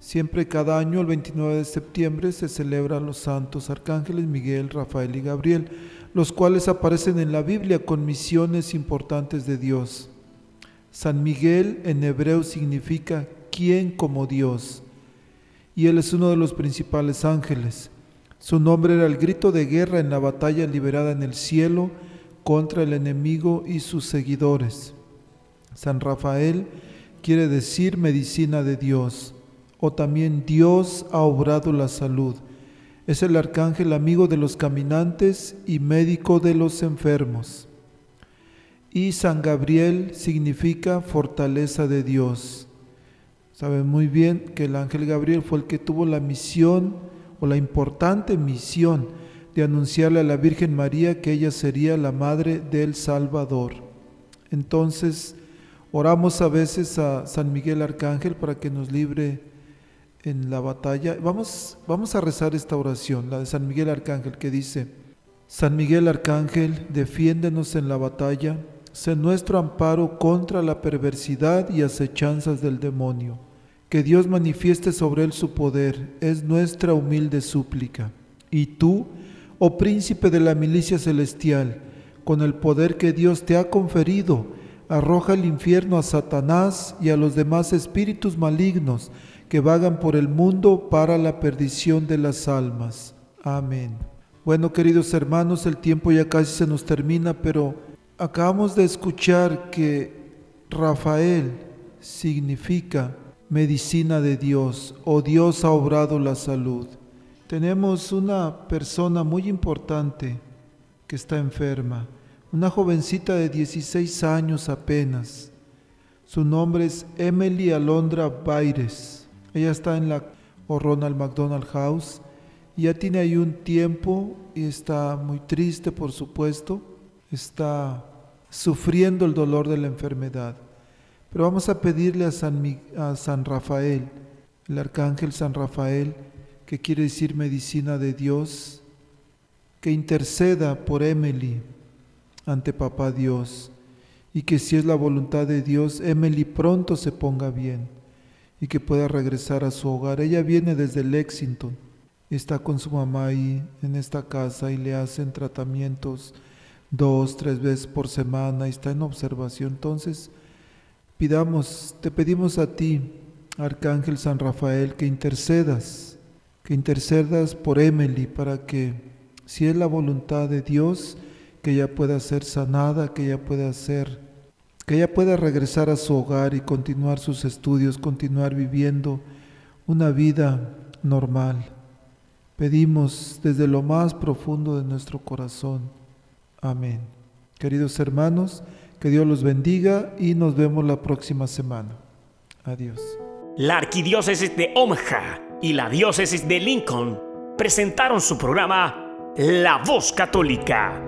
Siempre cada año, el 29 de septiembre, se celebran los santos arcángeles Miguel, Rafael y Gabriel, los cuales aparecen en la Biblia con misiones importantes de Dios. San Miguel en hebreo significa ¿quién como Dios? Y él es uno de los principales ángeles. Su nombre era el grito de guerra en la batalla liberada en el cielo contra el enemigo y sus seguidores. San Rafael quiere decir medicina de Dios, o también Dios ha obrado la salud. Es el arcángel amigo de los caminantes y médico de los enfermos. Y San Gabriel significa fortaleza de Dios. Saben muy bien que el ángel Gabriel fue el que tuvo la misión o la importante misión de anunciarle a la Virgen María que ella sería la madre del Salvador. Entonces, oramos a veces a San Miguel Arcángel para que nos libre en la batalla. Vamos, vamos a rezar esta oración, la de San Miguel Arcángel, que dice, San Miguel Arcángel, defiéndenos en la batalla, sé nuestro amparo contra la perversidad y acechanzas del demonio. Que Dios manifieste sobre él su poder, es nuestra humilde súplica. Y tú, oh príncipe de la milicia celestial, con el poder que Dios te ha conferido, arroja al infierno a Satanás y a los demás espíritus malignos que vagan por el mundo para la perdición de las almas. Amén. Bueno, queridos hermanos, el tiempo ya casi se nos termina, pero acabamos de escuchar que Rafael significa medicina de Dios o Dios ha obrado la salud. Tenemos una persona muy importante que está enferma, una jovencita de 16 años apenas. Su nombre es Emily Alondra Baires. Ella está en la o Ronald McDonald House y ya tiene ahí un tiempo y está muy triste, por supuesto. Está sufriendo el dolor de la enfermedad. Pero vamos a pedirle a San, a San Rafael, el arcángel San Rafael, que quiere decir medicina de Dios, que interceda por Emily ante Papá Dios y que si es la voluntad de Dios, Emily pronto se ponga bien y que pueda regresar a su hogar. Ella viene desde Lexington, está con su mamá ahí en esta casa y le hacen tratamientos dos, tres veces por semana y está en observación. Entonces, pidamos, te pedimos a ti, Arcángel San Rafael, que intercedas, que intercedas por Emily para que, si es la voluntad de Dios, que ella pueda ser sanada, que ella pueda ser, que ella pueda regresar a su hogar y continuar sus estudios, continuar viviendo una vida normal. Pedimos desde lo más profundo de nuestro corazón. Amén. Queridos hermanos, que Dios los bendiga y nos vemos la próxima semana. Adiós. la Arquidiócesis de Omaha y la Diócesis de Lincoln presentaron su programa La Voz Católica,